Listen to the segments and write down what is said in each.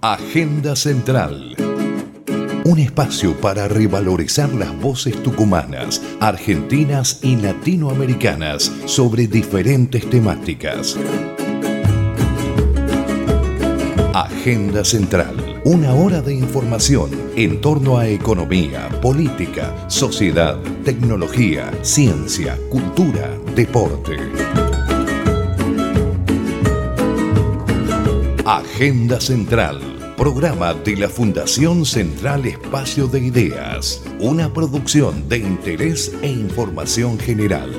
Agenda Central. Un espacio para revalorizar las voces tucumanas, argentinas y latinoamericanas sobre diferentes temáticas. Agenda Central. Una hora de información en torno a economía, política, sociedad, tecnología, ciencia, cultura, deporte. Agenda Central, programa de la Fundación Central Espacio de Ideas, una producción de interés e información general.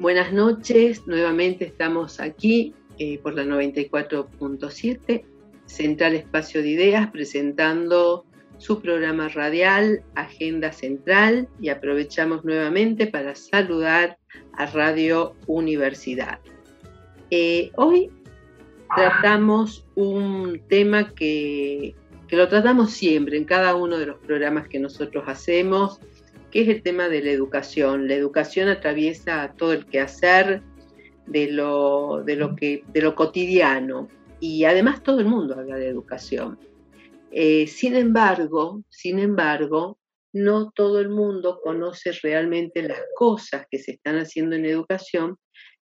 Buenas noches, nuevamente estamos aquí eh, por la 94.7, Central Espacio de Ideas, presentando su programa radial Agenda Central y aprovechamos nuevamente para saludar a Radio Universidad. Eh, hoy tratamos un tema que, que lo tratamos siempre en cada uno de los programas que nosotros hacemos, que es el tema de la educación. La educación atraviesa todo el quehacer de lo, de lo, que, de lo cotidiano y además todo el mundo habla de educación. Eh, sin embargo, sin embargo, no todo el mundo conoce realmente las cosas que se están haciendo en educación,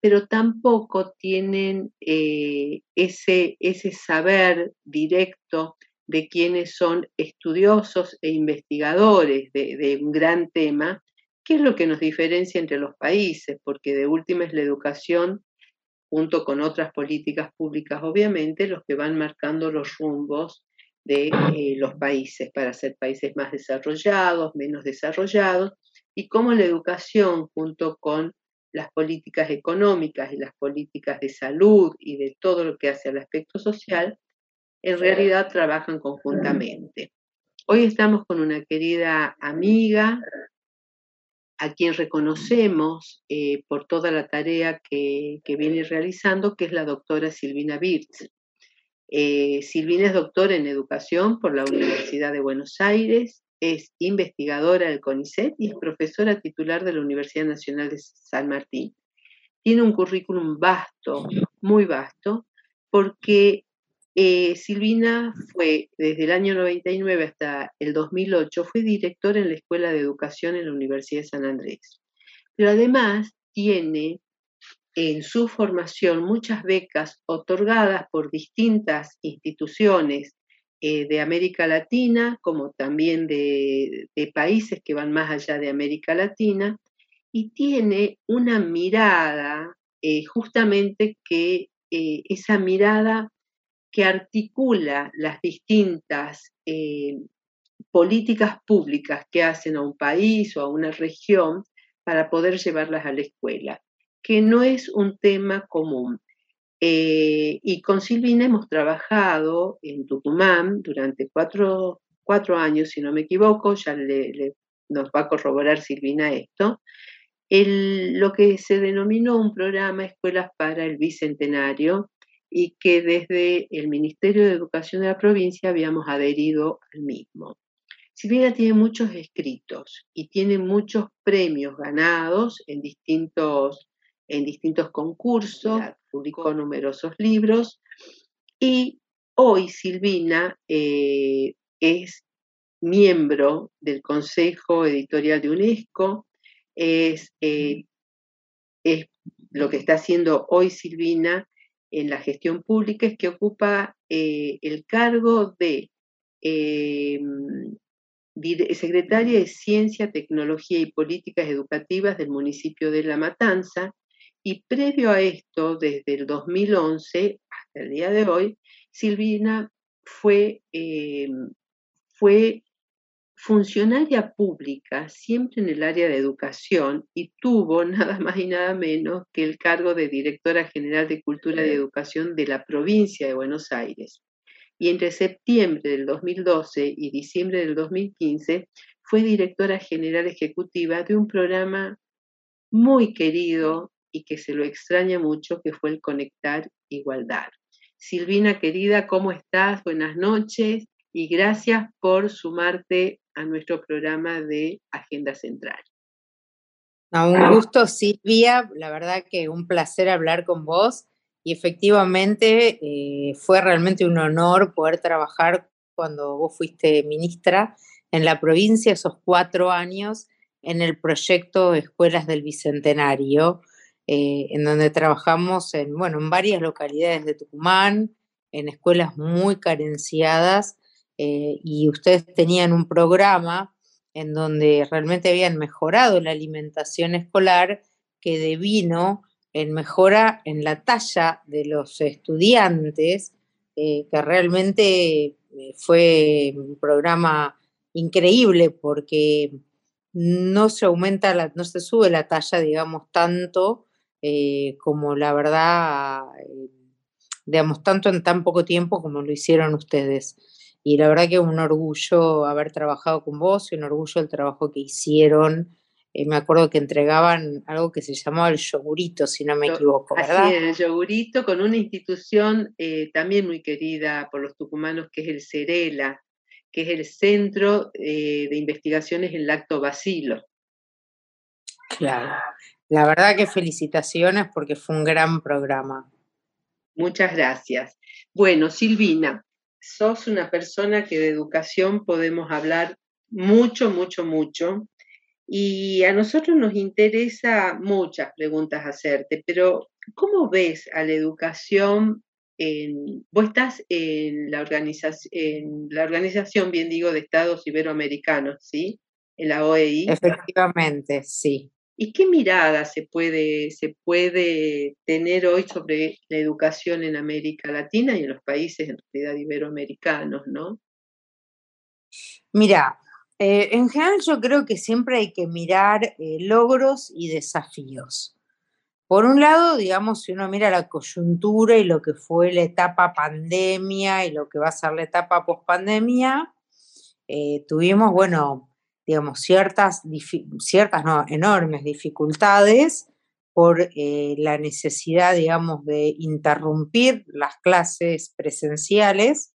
pero tampoco tienen eh, ese, ese saber directo de quienes son estudiosos e investigadores de, de, un gran tema, que es lo que nos diferencia entre los países, porque de última es la educación, junto con otras políticas públicas, obviamente, los que van marcando los rumbos de eh, los países para ser países más desarrollados, menos desarrollados, y cómo la educación junto con las políticas económicas y las políticas de salud y de todo lo que hace al aspecto social, en realidad trabajan conjuntamente. Hoy estamos con una querida amiga a quien reconocemos eh, por toda la tarea que, que, viene realizando, que es la doctora Silvina Birz. Eh, Silvina es doctora en educación por la Universidad de Buenos Aires, es investigadora del CONICET y es profesora titular de la Universidad Nacional de San Martín. Tiene un currículum vasto, muy vasto, porque eh, Silvina fue desde el año 99 hasta el 2008, fue directora en la Escuela de Educación en la Universidad de San Andrés. Pero además tiene en su formación muchas becas otorgadas por distintas instituciones eh, de América Latina, como también de, países que van más allá de América Latina, y tiene una mirada eh, justamente que eh, esa mirada que articula las distintas políticas públicas que hacen a un país o a una región para poder llevarlas a la escuela que no es un tema común. Eh, y con Silvina hemos trabajado en Tucumán durante cuatro, cuatro años, si no me equivoco, ya nos va a corroborar Silvina esto, lo que se denominó un programa Escuelas para el Bicentenario y que desde el Ministerio de Educación de la provincia habíamos adherido al mismo. Silvina tiene muchos escritos y tiene muchos premios ganados en distintos en distintos concursos, publicó numerosos libros y hoy Silvina eh, es miembro del Consejo Editorial de UNESCO, es, eh, es, lo que está haciendo hoy Silvina en la gestión pública es que ocupa eh, el cargo de em, secretaria de Ciencia, Tecnología y Políticas Educativas del municipio de La Matanza y previo a esto, desde el 2011 hasta el día de hoy, Silvina fue, eh, fue funcionaria pública siempre en el área de educación y tuvo nada más y nada menos que el cargo de directora general de Cultura y Educación de la provincia de Buenos Aires. Y entre septiembre del 2012 y diciembre del 2015 fue directora general ejecutiva de un programa muy querido y que se lo extraña mucho, que fue el conectar igualdad. Silvina, querida, ¿cómo estás? Buenas noches. y gracias por sumarte a nuestro programa de Agenda Central. un gusto, Silvia. La verdad que un placer hablar con vos. Y efectivamente eh, fue realmente un honor poder trabajar cuando vos fuiste ministra en la provincia esos cuatro años en el proyecto Escuelas del Bicentenario, eh, en donde trabajamos en, bueno, en varias localidades de Tucumán, en escuelas muy carenciadas, eh, y ustedes tenían un programa en donde realmente habían mejorado la alimentación escolar que devino en mejora en la talla de los estudiantes, eh, que realmente fue un programa increíble porque no se aumenta, la, no se sube la talla, digamos, tanto eh, como la verdad, eh, digamos, tanto en tan poco tiempo como lo hicieron ustedes. Y la verdad que es un orgullo haber trabajado con vos y un orgullo el trabajo que hicieron. Eh, me acuerdo que entregaban algo que se llamaba el yogurito, si no me equivoco, ¿verdad? Así el yogurito con una institución también muy querida por los tucumanos, que es el Cerela, que es el Centro de Investigaciones en Lactobacilo. Claro. La verdad que felicitaciones porque fue un gran programa. Muchas gracias. Bueno, Silvina, sos una persona que de educación podemos hablar mucho, mucho, mucho. Y a nosotros nos interesa muchas preguntas hacerte, pero ¿cómo ves a la educación? En, vos estás en la, organización, en la organización, bien digo, de Estados Iberoamericanos, ¿sí? En la OEI. Efectivamente, sí. ¿Y qué mirada se puede, se puede tener hoy sobre la educación en América Latina y en los países en realidad iberoamericanos, no? Mira, eh, en general yo creo que siempre hay que mirar eh, logros y desafíos. Por un lado, digamos, si uno mira la coyuntura y lo que fue la etapa pandemia y lo que va a ser la etapa pospandemia, eh, tuvimos, bueno, digamos, ciertas, ciertas no, enormes dificultades por eh, la necesidad, digamos, de interrumpir las clases presenciales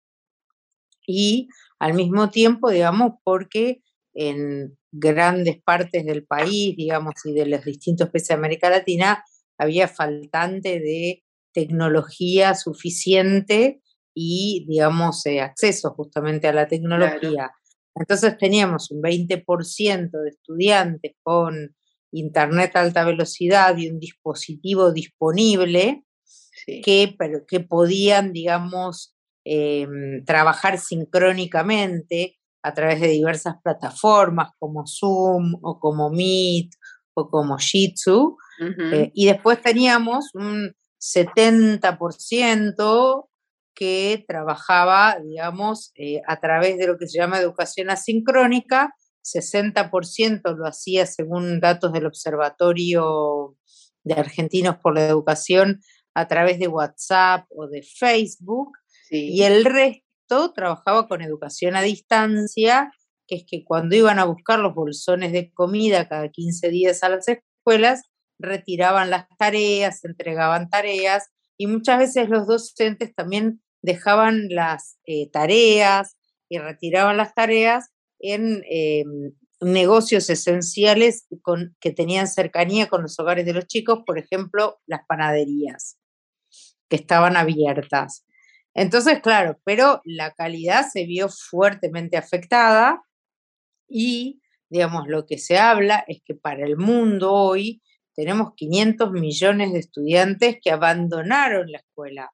y al mismo tiempo, digamos, porque en grandes partes del país, digamos, y de los distintos países de América Latina, había faltante de tecnología suficiente y, digamos, eh, acceso justamente a la tecnología. Entonces teníamos un 20% de estudiantes con internet a alta velocidad y un dispositivo disponible que, que podían, digamos, em, trabajar sincrónicamente a través de diversas plataformas como Zoom o como Meet o como Jitsu. Eh, y después teníamos un 70% que trabajaba, digamos, eh, a través de lo que se llama educación asincrónica, 60% lo hacía según datos del Observatorio de Argentinos por la Educación a través de WhatsApp o de Facebook, y el resto trabajaba con educación a distancia, que es que cuando iban a buscar los bolsones de comida cada 15 días a las escuelas, retiraban las tareas, entregaban tareas, y muchas veces los docentes también dejaban las eh, tareas y retiraban las tareas en eh, negocios esenciales que tenían cercanía con los hogares de los chicos, por ejemplo, las panaderías, que estaban abiertas. Entonces, claro, pero la calidad se vio fuertemente afectada y, digamos, lo que se habla es que para el mundo hoy tenemos 500 millones de estudiantes que abandonaron la escuela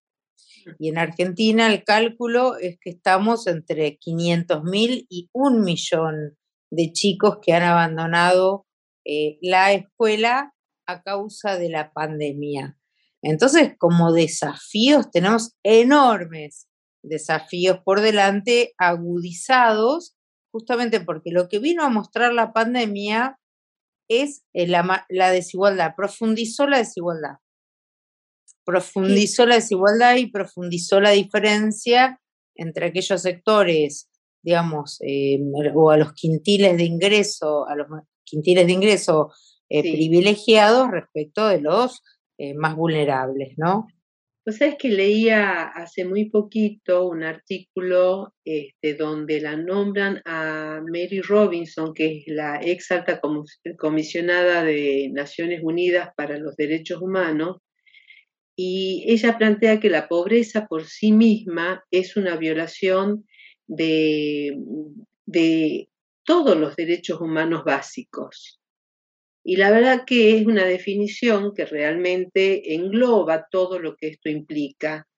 y en Argentina el cálculo es que estamos entre 500.000 y un millón de chicos que han abandonado eh, la escuela a causa de la pandemia. Entonces, como desafíos, tenemos enormes desafíos por delante, agudizados, justamente porque lo que vino a mostrar la pandemia es eh, la desigualdad, profundizó la desigualdad profundizó la desigualdad y profundizó la diferencia entre aquellos sectores, digamos, eh, o a los quintiles de ingreso, a los quintiles de ingreso eh, privilegiados respecto de los eh, más vulnerables, ¿no? Pues es que leía hace muy poquito un artículo este, donde la nombran a Mary Robinson, que es la ex alta comisionada de Naciones Unidas para los Derechos Humanos, y ella plantea que la pobreza por sí misma es una violación de, de todos los derechos humanos básicos. Y la verdad que es una definición que realmente engloba todo lo que esto implica.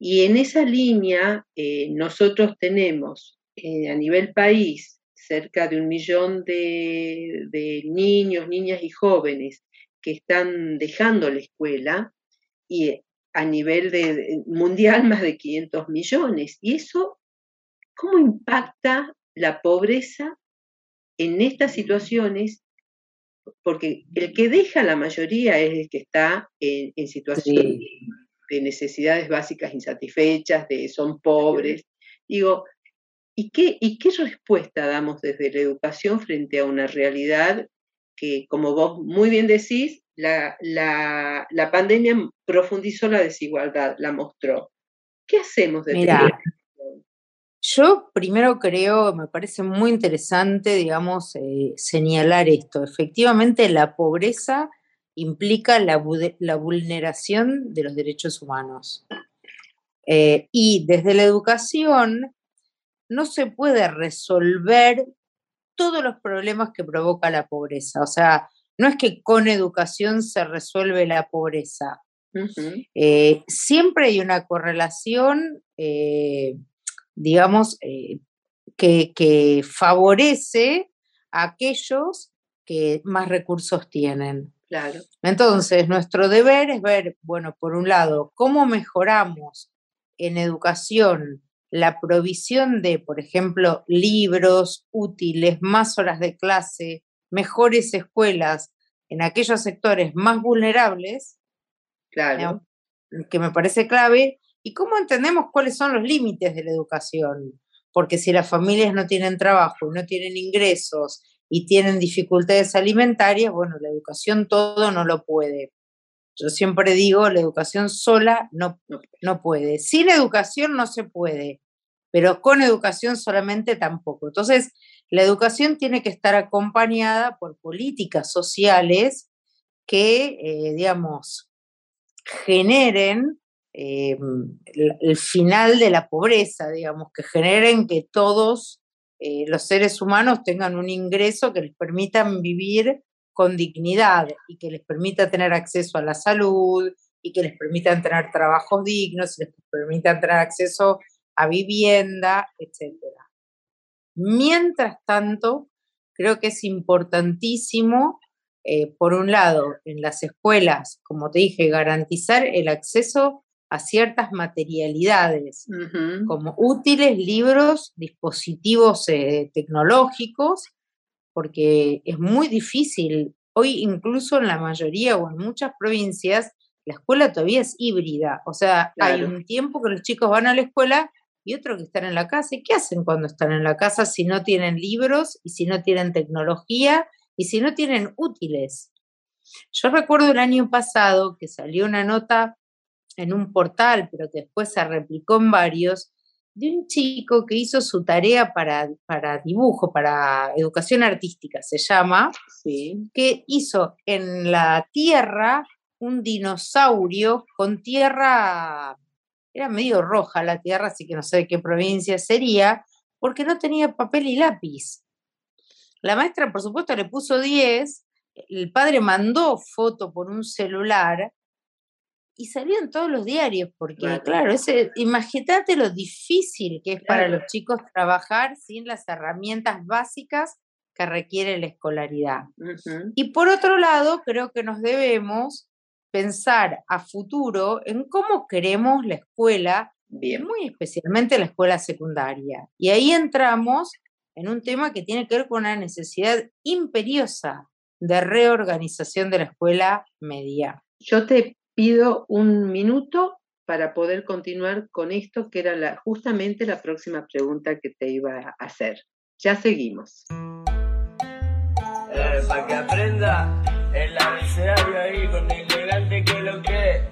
Y en esa línea eh, nosotros tenemos eh, a nivel país cerca de un millón de, de, niños, niñas y jóvenes que están dejando la escuela y a nivel de, mundial más de 500 millones. ¿Y eso cómo impacta la pobreza en estas situaciones porque el que deja la mayoría es el que está en, situación de necesidades básicas insatisfechas, de son pobres. Digo, ¿y qué, ¿y qué respuesta damos desde la educación frente a una realidad que, como vos muy bien decís, la, la, la pandemia profundizó la desigualdad, la mostró? ¿Qué hacemos desde Mira, yo primero creo, me parece muy interesante, digamos, eh, señalar esto. Efectivamente, la pobreza implica la, vulneración de los derechos humanos. Eh, y desde la educación no se puede resolver todos los problemas que provoca la pobreza. O sea, no es que con educación se resuelve la pobreza. Eh, siempre hay una correlación digamos, eh, que, favorece a aquellos que más recursos tienen. Claro. Entonces, nuestro deber es ver, bueno, por un lado, cómo mejoramos en educación la provisión de, por ejemplo, libros útiles, más horas de clase, mejores escuelas en aquellos sectores más vulnerables, claro. que me parece clave, ¿Y cómo entendemos cuáles son los límites de la educación? Porque si las familias no tienen trabajo, no tienen ingresos y tienen dificultades alimentarias, bueno, la educación todo no lo puede. Yo siempre digo, la educación sola no, no puede. Sin educación no se puede, pero con educación solamente tampoco. Entonces, la educación tiene que estar acompañada por políticas sociales que, eh, digamos, generen eh, el, final de la pobreza, digamos, que generen que todos eh, los seres humanos tengan un ingreso que les permitan vivir con dignidad y que les permita tener acceso a la salud y que les permitan tener trabajos dignos, les permitan tener acceso a vivienda, etc. Mientras tanto, creo que es importantísimo, eh, por un lado, en las escuelas, como te dije, garantizar el acceso a ciertas materialidades, como útiles, libros, dispositivos eh, tecnológicos, porque es muy difícil. Hoy incluso en la mayoría o en muchas provincias la escuela todavía es híbrida, o sea, hay un tiempo que los chicos van a la escuela y otro que están en la casa. ¿Y qué hacen cuando están en la casa si no tienen libros y si no tienen tecnología y si no tienen útiles? Yo recuerdo el año pasado que salió una nota en un portal, pero que después se replicó en varios, de un chico que hizo su tarea para, para dibujo, para educación artística, se llama, que hizo en la tierra un dinosaurio con tierra, era medio roja la tierra, así que no sé de qué provincia sería, porque no tenía papel y lápiz. La maestra, por supuesto, le puso 10, el padre mandó foto por un celular y salió en todos los diarios, porque claro, ese, imagínate lo difícil que es para los chicos trabajar sin las herramientas básicas que requiere la escolaridad. Y por otro lado, creo que nos debemos pensar a futuro en cómo queremos la escuela, Bien. muy especialmente la escuela secundaria. Y ahí entramos en un tema que tiene que ver con una necesidad imperiosa de reorganización de la escuela media. Yo te pido un minuto para poder continuar con esto, que era la, justamente la próxima pregunta que te iba a hacer. Ya seguimos. Eh, para que aprenda el abecedario ahí con el elegante que lo que.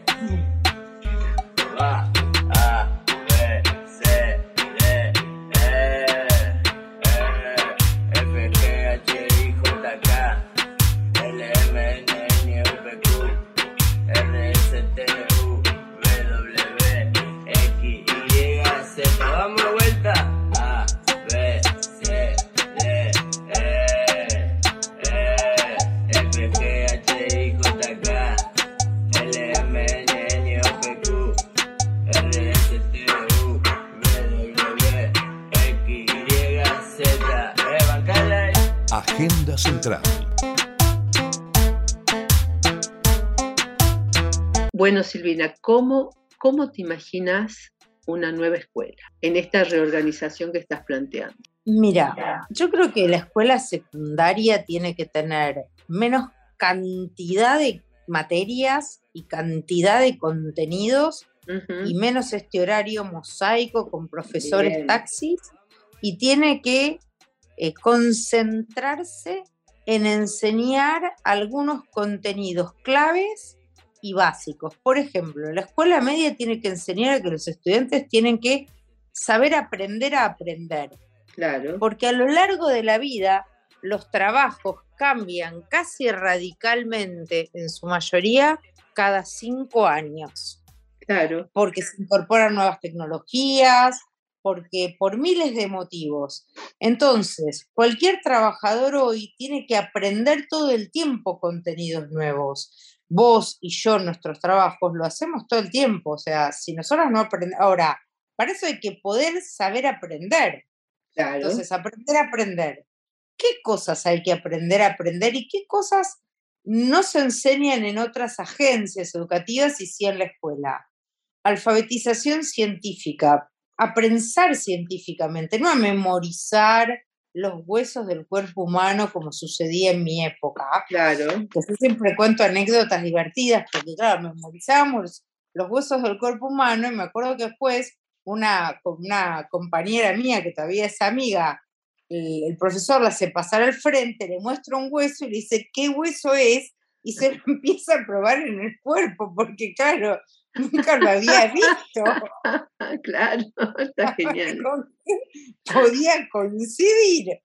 Bueno, Silvina, ¿cómo, ¿cómo te imaginas una nueva escuela en esta reorganización que estás planteando? Mira, yo creo que la escuela secundaria tiene que tener menos cantidad de materias y cantidad de contenidos y menos este horario mosaico con profesores taxis y tiene que eh, concentrarse en enseñar algunos contenidos claves y básicos. Por ejemplo, la escuela media tiene que enseñar a que los estudiantes tienen que saber aprender a aprender. Claro. Porque a lo largo de la vida los trabajos cambian casi radicalmente, en su mayoría, cada cinco años. Claro. Porque se incorporan nuevas tecnologías, porque por miles de motivos. Entonces, cualquier trabajador hoy tiene que aprender todo el tiempo contenidos nuevos. Vos y yo, nuestros trabajos, lo hacemos todo el tiempo. O sea, si nosotros no aprendemos, ahora, para eso hay que poder saber aprender. Entonces, aprender a aprender. ¿Qué cosas hay que aprender a aprender y qué cosas no se enseñan en otras agencias educativas y sí en la escuela? Alfabetización científica, a pensar científicamente, no a memorizar los huesos del cuerpo humano como sucedía en mi época. Claro. Que yo siempre cuento anécdotas divertidas, porque claro, memorizábamos los huesos del cuerpo humano y me acuerdo que después una, una compañera mía, que todavía es amiga, el, profesor la hace pasar al frente, le muestra un hueso y le dice, ¿qué hueso es? Y se lo empieza a probar en el cuerpo, porque claro, Nunca lo había visto. claro, está genial. Podía coincidir.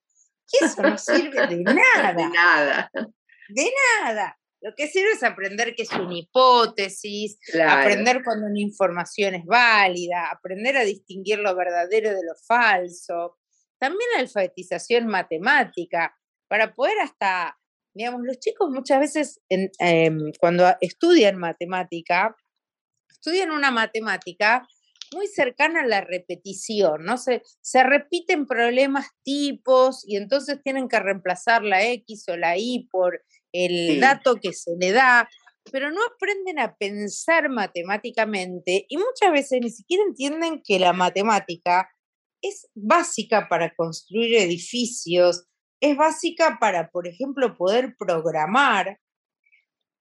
Que eso no sirve de nada. De nada. De nada. Lo que sirve es aprender que es una hipótesis, aprender cuando una información es válida, aprender a distinguir lo verdadero de lo falso. También la alfabetización matemática, para poder hasta, digamos, los chicos muchas veces em, cuando estudian matemática, estudian una matemática muy cercana a la repetición, ¿no? Se, se repiten problemas tipos y entonces tienen que reemplazar la X o la Y por el dato que se le da, pero no aprenden a pensar matemáticamente y muchas veces ni siquiera entienden que la matemática es básica para construir edificios, es básica para, por ejemplo, poder programar.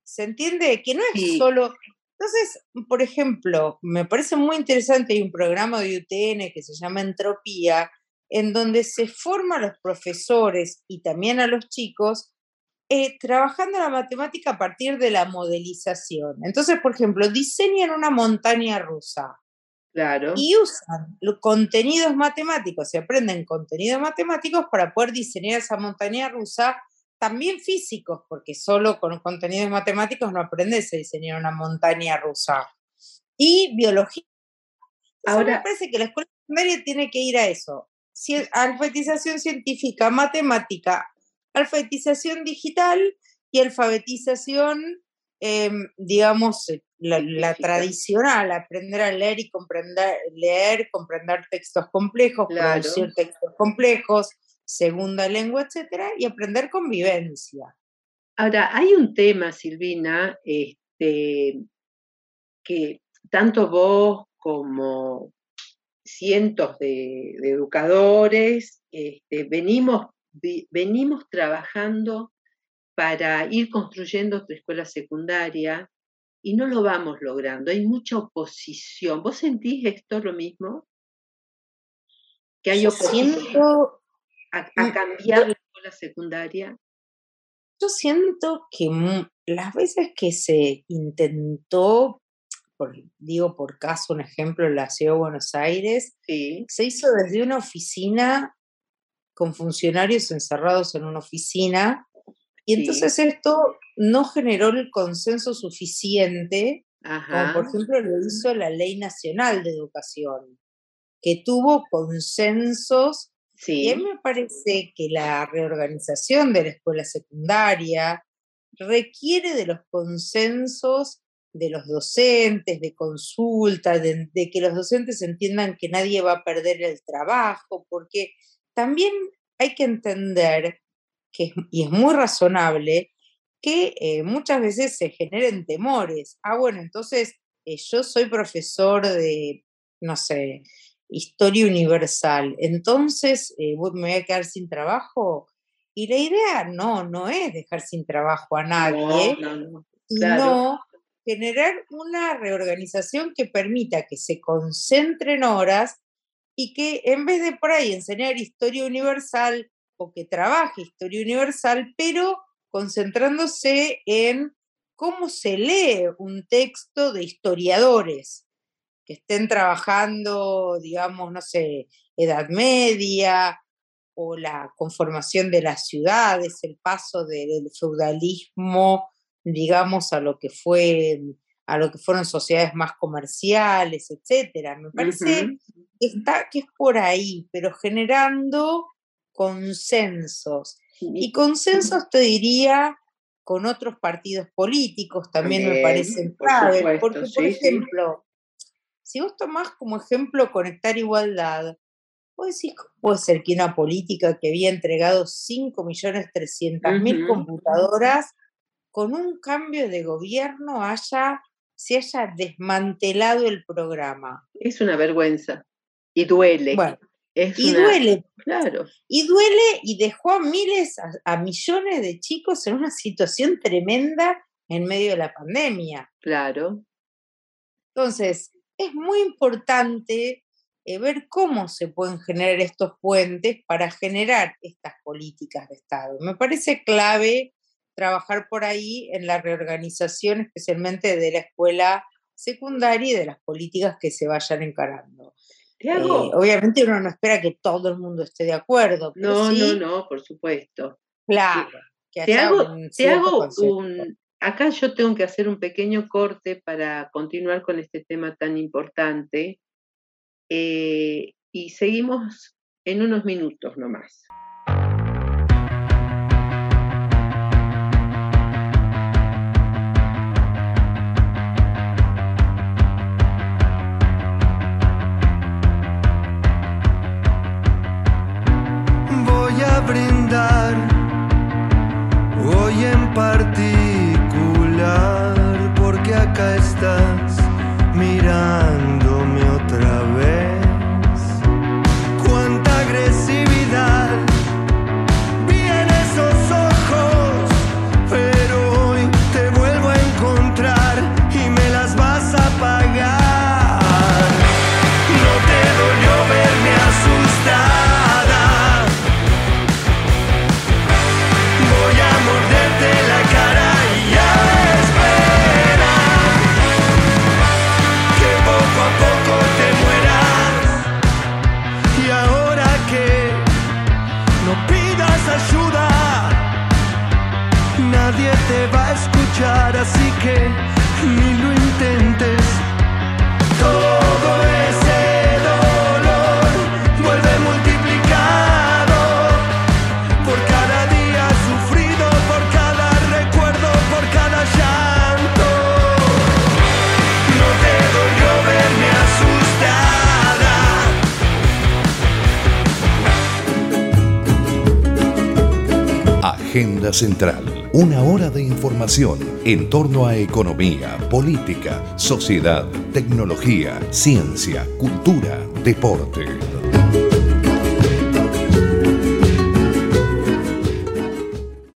¿Se entiende? Que no es solo entonces, por ejemplo, me parece muy interesante, hay un programa de UTN que se llama Entropía, en donde se forma a los profesores y también a los chicos eh, trabajando la matemática a partir de la modelización. Entonces, por ejemplo, diseñan una montaña rusa. Claro. Y usan contenidos matemáticos, se aprenden contenidos matemáticos para poder diseñar esa montaña rusa también físicos, porque solo con contenidos matemáticos no aprendes a diseñar una montaña rusa. Y biología. Ahora me parece que la escuela secundaria tiene que ir a eso. Alfabetización científica, matemática, alfabetización digital y alfabetización, em, digamos, eh, la, tradicional, aprender a leer y comprender, leer, comprender textos complejos, producir textos complejos, segunda lengua, etcétera, y aprender convivencia. Ahora, hay un tema, Silvina, este, que tanto vos como cientos de, educadores este, venimos, venimos trabajando para ir construyendo otra escuela secundaria y no lo vamos logrando. Hay mucha oposición. ¿Vos sentís esto lo mismo? Que hay oposición a, mm, cambiar la escuela secundaria? Yo siento que las veces que se intentó, por, digo por caso, un ejemplo, en la Ciudad de Buenos Aires, se hizo desde una oficina con funcionarios encerrados en una oficina, y entonces esto no generó el consenso suficiente, como por ejemplo lo hizo la Ley Nacional de Educación, que tuvo consensos, y a mí me parece que la reorganización de la escuela secundaria requiere de los consensos de los docentes, de consulta, de, que los docentes entiendan que nadie va a perder el trabajo, porque también hay que entender que, y es muy razonable, que eh, muchas veces se generen temores. Ah, bueno, entonces eh, yo soy profesor de, no sé, historia universal, entonces eh, me voy a quedar sin trabajo. Y la idea no, no es dejar sin trabajo a nadie, sino generar una reorganización que permita que se concentren horas y que en vez de por ahí enseñar historia universal o que trabaje historia universal, pero concentrándose en cómo se lee un texto de historiadores que estén trabajando, digamos, no sé, Edad Media o la conformación de las ciudades, el paso del feudalismo digamos, a lo que fue a lo que fueron sociedades más comerciales, etcétera. Me parece que, está, que es por ahí, pero generando consensos. Y consensos, te diría, con otros partidos políticos también, me parecen claves. Porque, por ejemplo, si vos tomás como ejemplo conectar igualdad, vos decís, ¿cómo puede ser que una política que había entregado 5.300.000 computadoras con un cambio de gobierno haya, se haya desmantelado el programa. Es una vergüenza y duele. Bueno, y duele. Claro. Y duele y dejó a miles, a, millones de chicos en una situación tremenda en medio de la pandemia. Claro. Entonces, es muy importante eh, ver cómo se pueden generar estos puentes para generar estas políticas de Estado. Me parece clave trabajar por ahí en la reorganización especialmente de la escuela secundaria y de las políticas que se vayan encarando. Eh, obviamente uno no espera que todo el mundo esté de acuerdo. no, no, no, por supuesto. Claro. te hago, te hago un... Acá yo tengo que hacer un pequeño corte para continuar con este tema tan importante eh, y seguimos en unos minutos nomás. brindar estás mirándome Agenda Central una hora de información en torno a economía, política, sociedad, tecnología, ciencia, cultura, deporte.